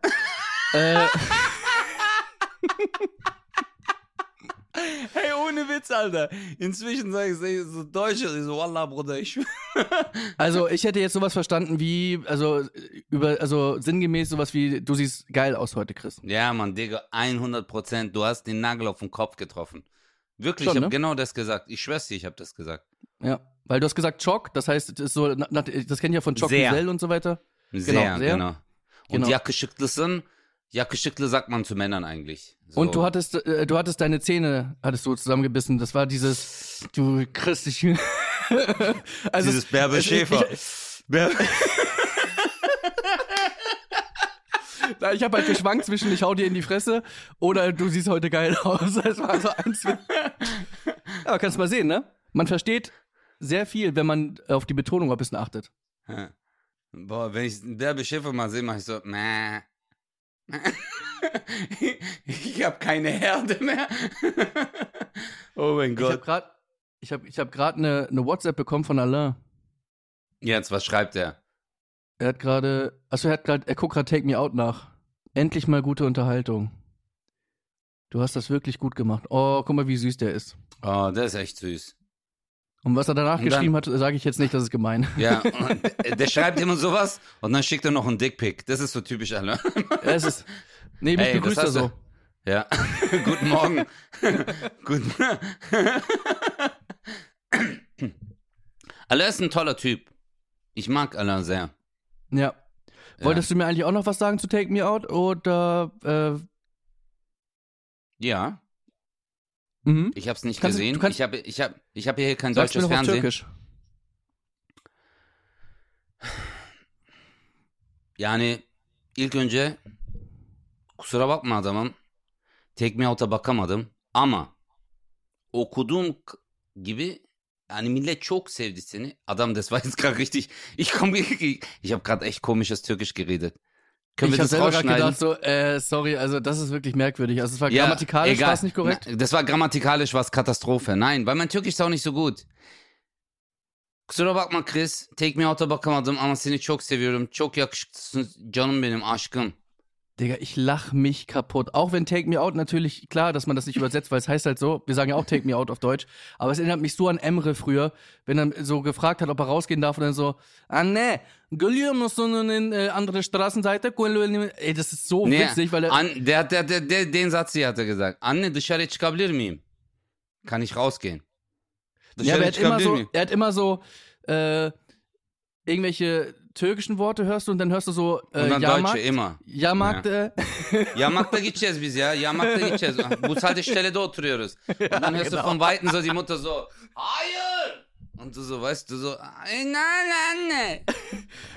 äh, Hey, ohne Witz, Alter. Inzwischen sage ich so Deutsch, ich so, Wallah, Bruder, ich. also ich hätte jetzt sowas verstanden wie, also über, also sinngemäß sowas wie, du siehst geil aus heute, Chris. Ja, Mann, Digga, 100 Prozent. Du hast den Nagel auf den Kopf getroffen. Wirklich, Schon, ich habe ne? genau das gesagt. Ich schwör's dir, ich habe das gesagt. Ja, weil du hast gesagt Choc, das heißt, das ist so, das kennt ja von Choc Sehr. Wiesel und so weiter. Sehr, sehr. genau. Und Genau. yakışıklısın, yakışıklı sagt man zu Männern eigentlich. So. Und du hattest, äh, du hattest deine Zähne, hattest du zusammengebissen. Das war dieses, du kriegst dich. also Dieses Bärbe es- ich- Schäfer. Bär- Na, Ich habe halt geschwankt zwischen ich hau dir in die Fresse oder du siehst heute geil aus. Das war so eins. Aber kannst mal sehen, ne? Man versteht sehr viel, wenn man auf die Betonung ein bisschen achtet. Ja. Boah, wenn ich einen Bärbe Schäfer mal sehe, mache ich so, Mäh. ich habe keine Herde mehr. oh mein Ich habe Gott. gerade ich hab, ich hab grad eine, eine WhatsApp bekommen von Alain. Jetzt, was schreibt er? Er hat gerade, achso, er hat gerade, er guckt gerade Take Me Out nach. Endlich mal gute Unterhaltung. Du hast das wirklich gut gemacht. Oh, guck mal, wie süß der ist. Oh, der ist echt süß. Und was er danach dann- geschrieben hat, sage ich jetzt nicht, das ist gemein. Ja, der- schreibt immer sowas und dann schickt er noch einen Dickpick. Das ist so typisch alle. es ist, nee, mich Ey, was begrüßt er du? so. Ja. Guten Morgen. Guten Alain ist ein toller Typ. Ich mag Alain sehr. Ja. Wolltest du mir eigentlich auch noch was sagen zu Take Me Out oder äh, Ja, mhm. ich habe es nicht Kannst du- gesehen. du kannst- ich habe ich hab, ich hab hier kein mir deutsches auf Fernsehen. Türkisch. Yani ilk önce kusura bakma adamım. Take Me Out'a bakamadım ama okuduğum gibi yani millet çok sevdi seni. Adam, das war jetzt gerade richtig. Ich komme, ich habe gerade echt komisches Türkisch geredet. Können ich wir habe das selber gerade gedacht, so, äh, sorry, also das ist wirklich merkwürdig. Also es war Ja, grammatikalisch egal. war es nicht korrekt. Na, Das war grammatikalisch was Katastrophe. Nein, weil mein Türkisch ist auch nicht so gut. Kusura bakma Chris. Take me out'a bakamadım ama seni çok seviyorum. Çok yakışıklısın canım benim aşkım. Digga, ich lach mich kaputt. Auch wenn Take Me Out natürlich, klar, dass man das nicht übersetzt, weil es heißt halt so, wir sagen ja auch Take Me Out auf Deutsch, aber es erinnert mich so an Emre früher, wenn er so gefragt hat, ob er rausgehen darf und dann so, ah ne, geliyor musun in äh, andere Straßenseite? Ey, das ist so Ne, witzig, weil er, an, der, der, der, der, den Satz hier hat er gesagt. Anne dışarı çıkabilir miyim? Kann ich rausgehen? ja, aber er hat immer so, er hat immer so, äh, irgendwelche türkischen Worte hörst du und dann hörst du so, äh, Und dann Jahrmarkt, Deutsche immer. Jahrmarkt, äh, Yamak'ta gideceğiz biz ya. Yamak'ta gideceğiz. Bu haltestellede oturuyoruz. Und dann hörst du von Weitem so die Mutter so, Hayır! Und du so, weißt du so, "Ay, nein, Anne.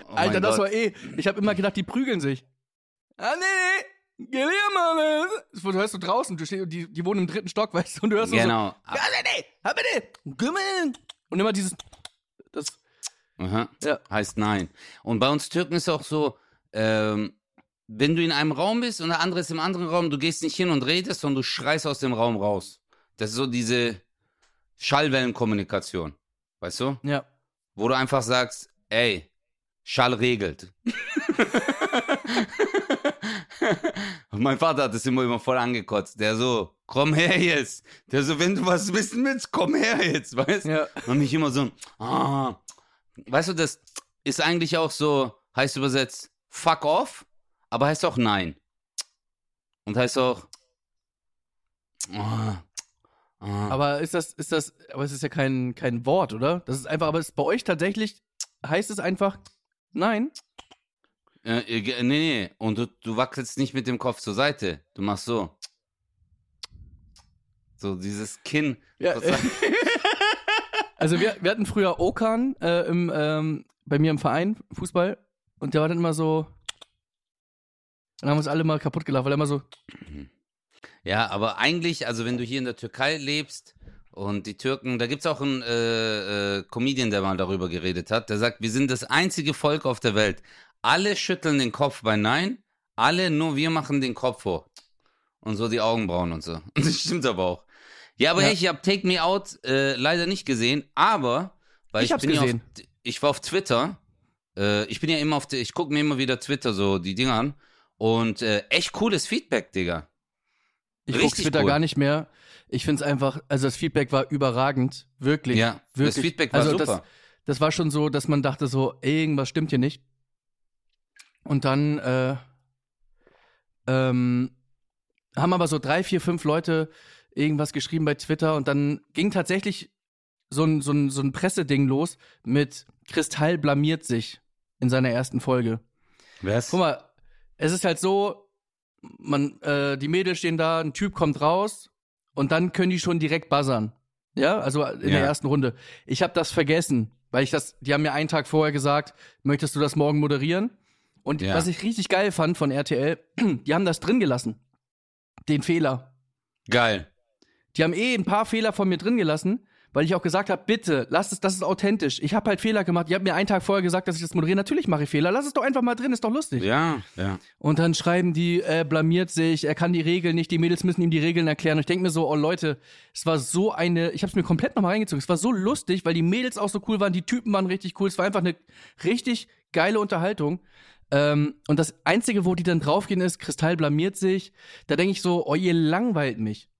Oh Alter, das Gott. war eh. Ich habe immer gedacht, die prügeln sich. Ah, nee. Geh her, Mann. Du hörst du draußen, du stehst, die, die wohnen im dritten Stock, weißt du, und du hörst Genau. so. Ja, nee, nee, nee, Gümmel. Und immer dieses. Das. Aha. Ja. Heißt nein. Und bei uns Türken ist auch so, ähm, wenn du in einem Raum bist und der andere ist im anderen Raum, du gehst nicht hin und redest, sondern du schreist aus dem Raum raus. Das ist so diese Schallwellenkommunikation. Weißt du? Ja. Wo du einfach sagst, ey, Schall regelt. mein Vater hat das immer, immer voll angekotzt. Der so, komm her jetzt. Der so, wenn du was wissen willst, komm her jetzt, weißt Ja. Und mich immer so, ah. Weißt du, das ist eigentlich auch so, heißt übersetzt, fuck off, aber heißt auch nein. Und heißt auch, ah, ah. Aber ist das, ist das, aber es ist ja kein, kein Wort, oder? Das ist einfach, aber es bei euch tatsächlich heißt es einfach nein. Äh, äh, nee, nee. Und du, du wackelst nicht mit dem Kopf zur Seite. Du machst so. So dieses Kinn. Ja. Also wir, wir hatten früher Okan äh, im, ähm, bei mir im Verein, Fußball, und der war dann immer so. Dann haben wir uns alle mal kaputt gelacht, weil er immer so. Ja, aber eigentlich, also wenn du hier in der Türkei lebst und die Türken, da gibt's auch einen äh, äh, Comedian, der mal darüber geredet hat, der sagt, wir sind das einzige Volk auf der Welt. Alle schütteln den Kopf bei Nein, alle nur wir machen den Kopf hoch. Und so die Augenbrauen und so. Und das stimmt aber auch. Ja, aber Ja. hey, ich habe Take Me Out äh, leider nicht gesehen, aber weil Ich ich, bin gesehen. Ja auf, ich war auf Twitter. Äh, ich bin ja immer auf, ich gucke mir immer wieder Twitter so die Dinger an und äh, echt cooles Feedback, Digga. Ich gucke Twitter cool. gar nicht mehr. Ich finde es einfach, also das Feedback war überragend. Wirklich. Ja, wirklich. das Feedback war also super. Das, das war schon so, dass man dachte so, irgendwas stimmt hier nicht. Und dann äh, ähm, haben aber so drei, vier, fünf Leute irgendwas geschrieben bei Twitter und dann ging tatsächlich so ein, so ein, so ein Presseding los mit Kristall blamiert sich in seiner ersten Folge. Was? Guck mal, es ist halt so, man, äh, die Mädels stehen da, ein Typ kommt raus und dann können die schon direkt buzzern. Ja, also in Ja. der ersten Runde. Ich habe das vergessen, weil ich das, die haben mir einen Tag vorher gesagt, möchtest du das morgen moderieren? Und Ja. was ich richtig geil fand von RTL, die haben das drin gelassen. Den Fehler. Geil. Die haben eh ein paar Fehler von mir drin gelassen, weil ich auch gesagt habe, bitte, lass es, das ist authentisch. Ich habe halt Fehler gemacht. Die haben mir einen Tag vorher gesagt, dass ich das moderiere. Natürlich mache ich Fehler. Lass es doch einfach mal drin, ist doch lustig. Ja, ja. Und dann schreiben die, er blamiert sich, er kann die Regeln nicht, die Mädels müssen ihm die Regeln erklären. Und ich denke mir so, oh Leute, es war so eine, ich habe es mir komplett nochmal reingezogen. Es war so lustig, weil die Mädels auch so cool waren, die Typen waren richtig cool. Es war einfach eine richtig geile Unterhaltung. Ähm, und das Einzige, wo die dann draufgehen, ist, Kristall blamiert sich. Da denke ich so, oh, ihr langweilt mich.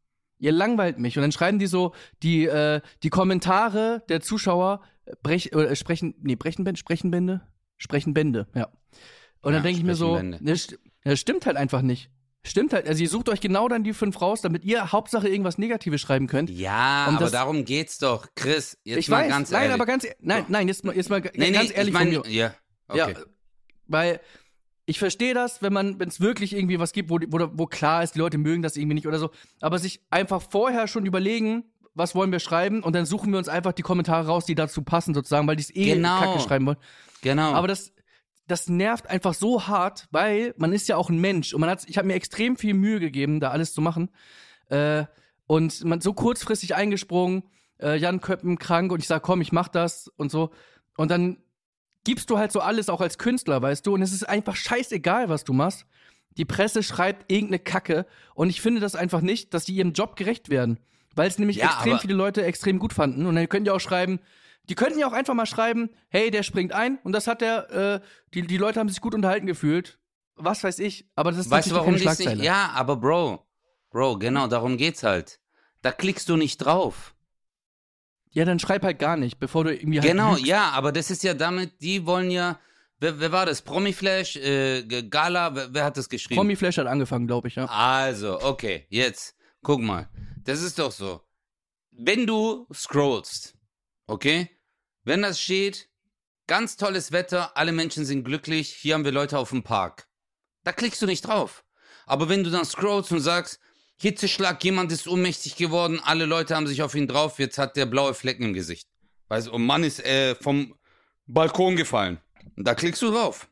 Ihr langweilt mich. Und dann schreiben die so, die, äh, die Kommentare der Zuschauer brech, äh, sprechen, nee, brechen Bände, sprechen Bände? Sprechen Bände, ja. Und Ja, dann denke ich mir so, Bände. ne, ja, stimmt halt einfach nicht. Stimmt halt. Also ihr sucht euch genau dann die fünf raus, damit ihr Hauptsache irgendwas Negatives schreiben könnt. Ja, Und aber das- darum geht's doch. Chris, jetzt ich mal weiß, ganz nein, ehrlich. aber ganz, e- nein, nein, jetzt mal, jetzt mal nee, ganz nee, ehrlich ich mein, von mir. Ja, okay. Ja, weil ich verstehe das, wenn man, wenn es wirklich irgendwie was gibt, wo, wo, wo klar ist, die Leute mögen das irgendwie nicht oder so, aber sich einfach vorher schon überlegen, was wollen wir schreiben und dann suchen wir uns einfach die Kommentare raus, die dazu passen sozusagen, weil die es eh Genau. kacke schreiben wollen. genau. Aber das, das nervt einfach so hart, weil man ist ja auch ein Mensch und man hat, ich habe mir extrem viel Mühe gegeben, da alles zu machen. Äh, und man so kurzfristig eingesprungen, äh, Jan Köppen krank und ich sag, komm, ich mach das und so. Und dann gibst du halt so alles auch als Künstler, weißt du, und es ist einfach scheißegal, was du machst. Die Presse schreibt irgendeine Kacke und ich finde das einfach nicht, dass die ihrem Job gerecht werden. Weil es nämlich Ja, extrem viele Leute extrem gut fanden. Und dann könnt ihr auch schreiben, Die könnten ja auch einfach mal schreiben, hey, der springt ein und das hat der, äh, die, die Leute haben sich gut unterhalten gefühlt. Was weiß ich, aber das ist Weißt du, warum keine die nicht? Schlagzeile. Ja, aber Bro, Bro, genau, darum geht's halt. Da klickst du nicht drauf. Ja, dann schreib halt gar nicht, bevor du irgendwie halt Genau, lügst. ja, aber das ist ja damit, die wollen ja, wer, wer war das? Promiflash, äh, Gala, wer, wer hat das geschrieben? Promi Flash hat angefangen, glaube ich, ja. Also, okay, jetzt, guck mal. Das ist doch so. Wenn du scrollst, okay? Wenn das steht, ganz tolles Wetter, alle Menschen sind glücklich, hier haben wir Leute auf dem Park. Da klickst du nicht drauf. Aber wenn du dann scrollst und sagst, Hitzeschlag, jemand ist ohnmächtig geworden, alle Leute haben sich auf ihn drauf, jetzt hat der blaue Flecken im Gesicht. Weißt du, und Mann ist äh, vom Balkon gefallen. Und da klickst du drauf.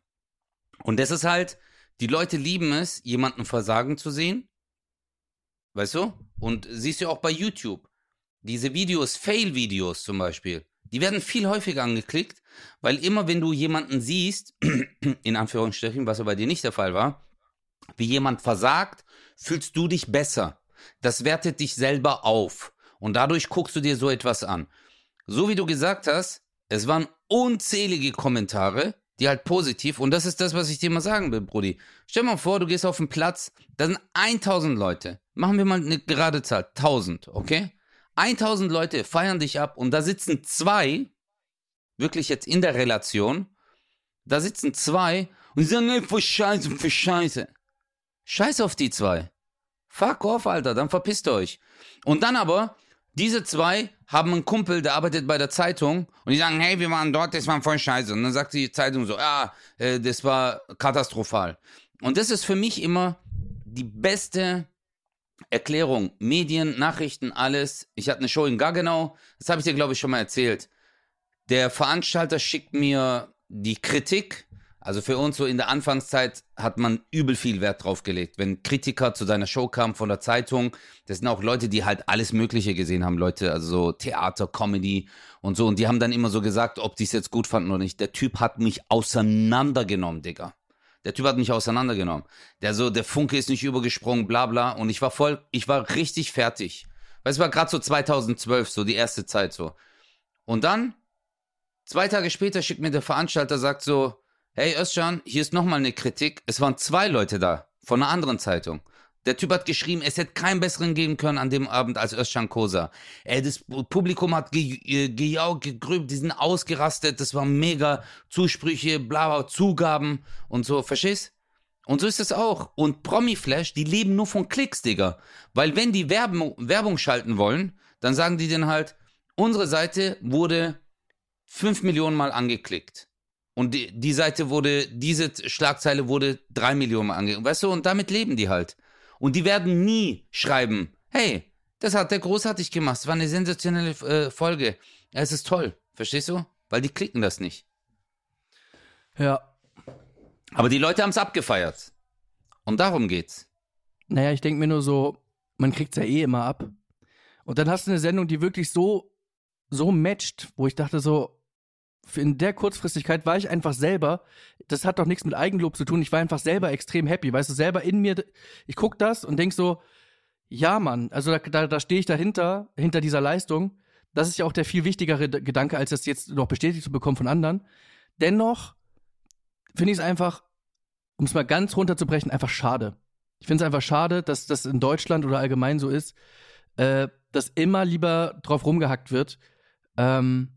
Und das ist halt, die Leute lieben es, jemanden versagen zu sehen. Weißt du? Und siehst du auch bei YouTube. Diese Videos, Fail-Videos zum Beispiel, die werden viel häufiger angeklickt, weil immer wenn du jemanden siehst, in Anführungsstrichen, was ja bei dir nicht der Fall war, wie jemand versagt, fühlst du dich besser. Das wertet dich selber auf. Und dadurch guckst du dir so etwas an. So wie du gesagt hast, es waren unzählige Kommentare, die halt positiv, und das ist das, was ich dir mal sagen will, Brudi. Stell mal vor, du gehst auf den Platz, da sind 1000 Leute. Machen wir mal eine gerade Zahl, 1000, okay? 1000 Leute feiern dich ab und da sitzen zwei, wirklich jetzt in der Relation, da sitzen zwei und die sagen, ey, für Scheiße, für Scheiße. Scheiß auf die zwei. Fuck off, Alter, dann verpisst euch. Und dann aber, diese zwei haben einen Kumpel, der arbeitet bei der Zeitung und die sagen, hey, wir waren dort, das war voll scheiße. Und dann sagt die Zeitung so, ja, äh, das war katastrophal. Und das ist für mich immer die beste Erklärung. Medien, Nachrichten, alles. Ich hatte eine Show in Gaggenau, das habe ich dir, glaube ich, schon mal erzählt. Der Veranstalter schickt mir die Kritik. Also für uns so in der Anfangszeit hat man übel viel Wert drauf gelegt. Wenn Kritiker zu deiner Show kamen von der Zeitung, das sind auch Leute, die halt alles Mögliche gesehen haben. Leute, also so Theater, Comedy und so. Und die haben dann immer so gesagt, ob die es jetzt gut fanden oder nicht. Der Typ hat mich auseinandergenommen, Digga. Der Typ hat mich auseinandergenommen. Der so, der Funke ist nicht übergesprungen, bla bla. Und ich war voll, ich war richtig fertig. Weil es war gerade so 2012, so die erste Zeit so. Und dann, zwei Tage später schickt mir der Veranstalter, sagt so, hey Özcan, hier ist nochmal eine Kritik. Es waren zwei Leute da, von einer anderen Zeitung. Der Typ hat geschrieben, es hätte keinen besseren geben können an dem Abend als Özcan Kosa. Ey, das Publikum hat äh, gejaucht, gegrübt, die sind ausgerastet, das waren mega Zusprüche, bla bla, Zugaben und so, verstehst? Und so ist es auch. Und Promi-Flash, die leben nur von Klicks, Digga. Weil wenn die Werbung, Werbung schalten wollen, dann sagen die dann halt, unsere Seite wurde 5 Millionen Mal angeklickt. Und die, die Seite wurde, diese Schlagzeile wurde 3 Millionen angeklickt. Weißt du, und damit leben die halt. Und die werden nie schreiben, hey, das hat der großartig gemacht, es war eine sensationelle äh, Folge. Es ist toll. Verstehst du? Weil die klicken das nicht. Ja. Aber die Leute haben es abgefeiert. Und darum geht's. Naja, ich denke mir nur so, man kriegt's ja eh immer ab. Und dann hast du eine Sendung, die wirklich so, so matcht, wo ich dachte so, in der Kurzfristigkeit war ich einfach selber, das hat doch nichts mit Eigenlob zu tun, ich war einfach selber extrem happy, weißt du, selber in mir, ich guck das und denk so, ja Mann, also da, da, da stehe ich dahinter, hinter dieser Leistung, das ist ja auch der viel wichtigere Gedanke, als das jetzt noch bestätigt zu bekommen von anderen. Dennoch finde ich es einfach, um es mal ganz runterzubrechen, einfach schade. Ich finde es einfach schade, dass das in Deutschland oder allgemein so ist, äh, dass immer lieber drauf rumgehackt wird. Ähm,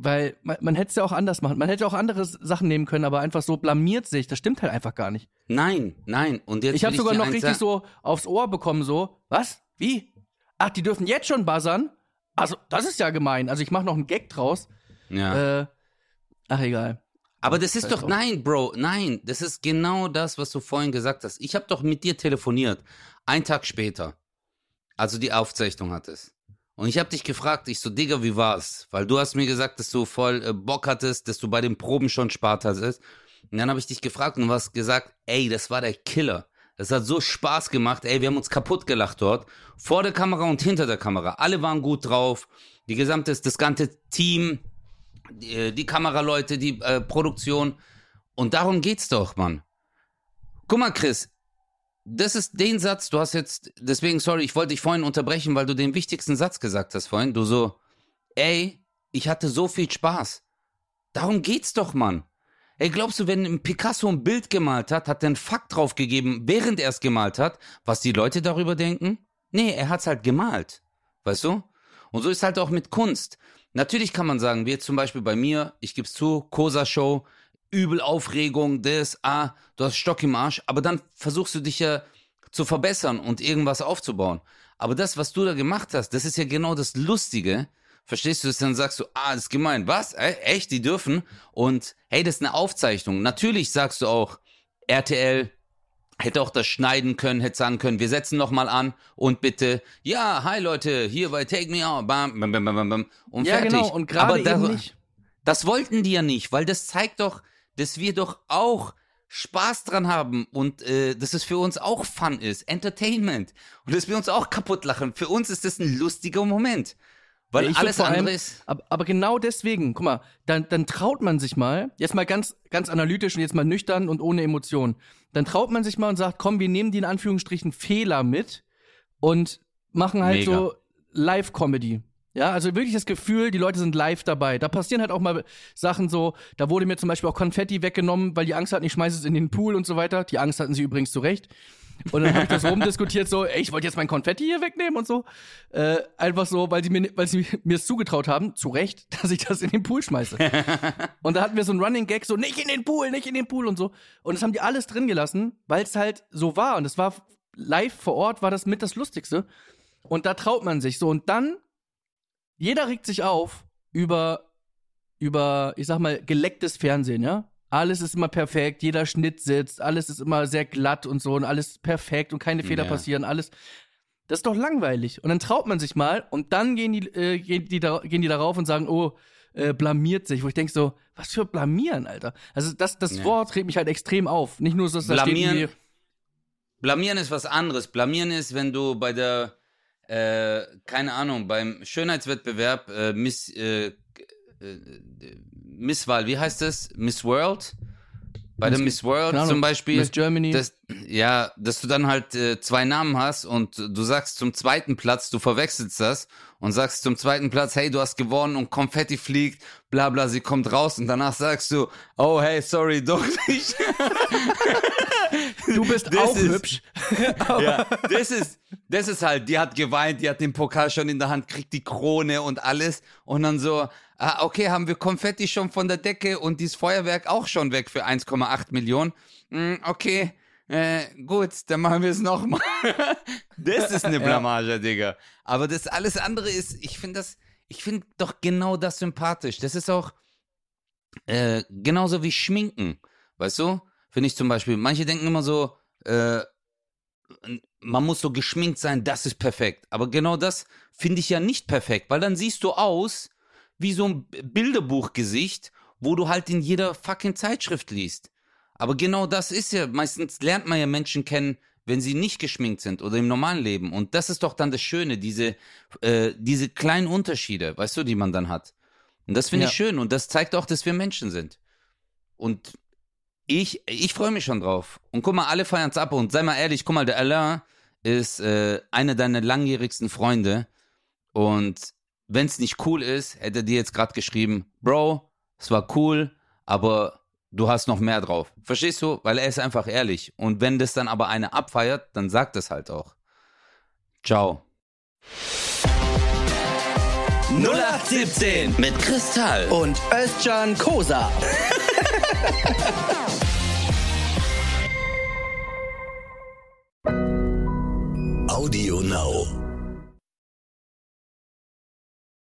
weil man, man hätte es ja auch anders machen. Man hätte auch andere Sachen nehmen können, aber einfach so blamiert sich. Das stimmt halt einfach gar nicht. Nein, nein. Und jetzt Ich habe sogar noch richtig sagen- so aufs Ohr bekommen, so, was? Wie? Ach, die dürfen jetzt schon buzzern? Also, das ist ja gemein. Also, ich mache noch einen Gag draus. Ja. Äh, ach, egal. Aber das ist doch, nein, Bro, nein, das ist genau das, was du vorhin gesagt hast. Ich habe doch mit dir telefoniert, einen Tag später, als du die Aufzeichnung hattest. Und ich habe dich gefragt, ich so, Digga, wie war's? Weil du hast mir gesagt, dass du voll äh, Bock hattest, dass du bei den Proben schon Spaß hattest. Und dann habe ich dich gefragt und du hast gesagt, ey, das war der Killer. Das hat so Spaß gemacht, ey, wir haben uns kaputt gelacht dort. Vor der Kamera und hinter der Kamera. Alle waren gut drauf. Die gesamte, das ganze Team, die, äh, die Kameraleute, die äh, Produktion. Und darum geht's doch, Mann. Guck mal, Chris, das ist den Satz, du hast jetzt, deswegen, sorry, ich wollte dich vorhin unterbrechen, weil du den wichtigsten Satz gesagt hast vorhin. Du so, ey, ich hatte so viel Spaß. Darum geht's doch, Mann. Ey, glaubst du, wenn ein Picasso ein Bild gemalt hat, hat er einen Fakt draufgegeben, während er es gemalt hat, was die Leute darüber denken? Nee, er hat's halt gemalt. Weißt du? Und so ist halt auch mit Kunst. Natürlich kann man sagen, wie jetzt zum Beispiel bei mir, ich geb's zu, Kosa-Show, übel Aufregung, das, ah, du hast Stock im Arsch, aber dann versuchst du dich ja zu verbessern und irgendwas aufzubauen. Aber das, was du da gemacht hast, das ist ja genau das Lustige. Verstehst du es? Dann sagst du, ah, das ist gemein. Was? Äh, echt? Die dürfen? Und hey, das ist eine Aufzeichnung. Natürlich sagst du auch, RTL hätte auch das schneiden können, hätte sagen können, wir setzen noch mal an und bitte, ja, hi Leute, hier bei Take Me Out, bam, bam, bam, bam, bam, und ja, fertig. genau. Und gerade eben nicht. Das wollten die ja nicht, weil das zeigt doch, dass wir doch auch Spaß dran haben und äh, dass es für uns auch Fun ist, Entertainment und dass wir uns auch kaputt lachen. Für uns ist das ein lustiger Moment. Weil Ja, alles vor allem- andere ist. Aber, aber genau deswegen, guck mal, dann, dann traut man sich mal, jetzt mal ganz, ganz analytisch und jetzt mal nüchtern und ohne Emotionen, dann traut man sich mal und sagt, komm, wir nehmen die in Anführungsstrichen Fehler mit und machen halt Mega. so Live-Comedy. Ja, also wirklich das Gefühl, die Leute sind live dabei. Da passieren halt auch mal Sachen so, da wurde mir zum Beispiel auch Konfetti weggenommen, weil die Angst hatten, ich schmeiße es in den Pool und so weiter. Die Angst hatten sie übrigens zu Recht. Und dann habe ich das rumdiskutiert, so, ey, ich wollte jetzt mein Konfetti hier wegnehmen und so. Äh, einfach so, weil sie mir, weil sie mir es zugetraut haben, zu Recht, dass ich das in den Pool schmeiße. und da hatten wir so einen Running Gag, so, nicht in den Pool, nicht in den Pool und so. Und das haben die alles drin gelassen, weil es halt so war. Und es war live vor Ort, war das mit das Lustigste. Und da traut man sich so. Und dann, jeder regt sich auf über, über, ich sag mal, gelecktes Fernsehen, ja? Alles ist immer perfekt, jeder Schnitt sitzt, alles ist immer sehr glatt und so und alles perfekt und keine Fehler Ja. passieren, alles. Das ist doch langweilig. Und dann traut man sich mal und dann gehen die, äh, gehen die, da, gehen die darauf und sagen, oh, äh, blamiert sich. Wo ich denke so, was für blamieren, Alter. Also das, das Ja. Wort regt mich halt extrem auf. Nicht nur, dass da steht Blamieren, Blamieren ist was anderes. Blamieren ist, wenn du bei der, äh, keine Ahnung, beim Schönheitswettbewerb äh, Miss, äh, äh, Misswahl, wie heißt das? Miss World? Bei der Miss- Miss World Ahnung, zum Beispiel. Miss Germany. Das, ja, dass du dann halt äh, zwei Namen hast und du sagst zum zweiten Platz, du verwechselst das und sagst zum zweiten Platz, hey, du hast gewonnen und Konfetti fliegt, bla bla, sie kommt raus und danach sagst du, oh hey, sorry, doch nicht. du bist Das auch ist- hübsch. ja, das ist, das ist halt, die hat geweint, die hat den Pokal schon in der Hand, kriegt die Krone und alles und dann so, ah, okay, haben wir Konfetti schon von der Decke und dieses Feuerwerk auch schon weg für 1,8 Millionen. Hm, okay, äh, gut, dann machen wir es nochmal. das ist eine Blamage, Digga. Aber das alles andere ist, ich finde das, ich finde doch genau das sympathisch. Das ist auch äh, genauso wie Schminken, weißt du? Finde ich zum Beispiel, manche denken immer so, äh, man muss so geschminkt sein, das ist perfekt. Aber genau das finde ich ja nicht perfekt, weil dann siehst du aus wie so ein Bilderbuchgesicht, wo du halt in jeder fucking Zeitschrift liest. Aber genau das ist ja, meistens lernt man ja Menschen kennen, wenn sie nicht geschminkt sind oder im normalen Leben. Und das ist doch dann das Schöne, diese, äh, diese kleinen Unterschiede, weißt du, die man dann hat. Und das finde Ja. ich schön und das zeigt auch, dass wir Menschen sind. Und ich, ich freue mich schon drauf. Und guck mal, alle feiern es ab. Und sei mal ehrlich, guck mal, der Alain ist äh, einer deiner langjährigsten Freunde. Und wenn es nicht cool ist, hätte er dir jetzt gerade geschrieben, Bro, es war cool, aber du hast noch mehr drauf. Verstehst du? Weil er ist einfach ehrlich. Und wenn das dann aber eine abfeiert, dann sagt es halt auch. Ciao. 0817 Mit Kristall. Und Özcan Kosa. Audio Now.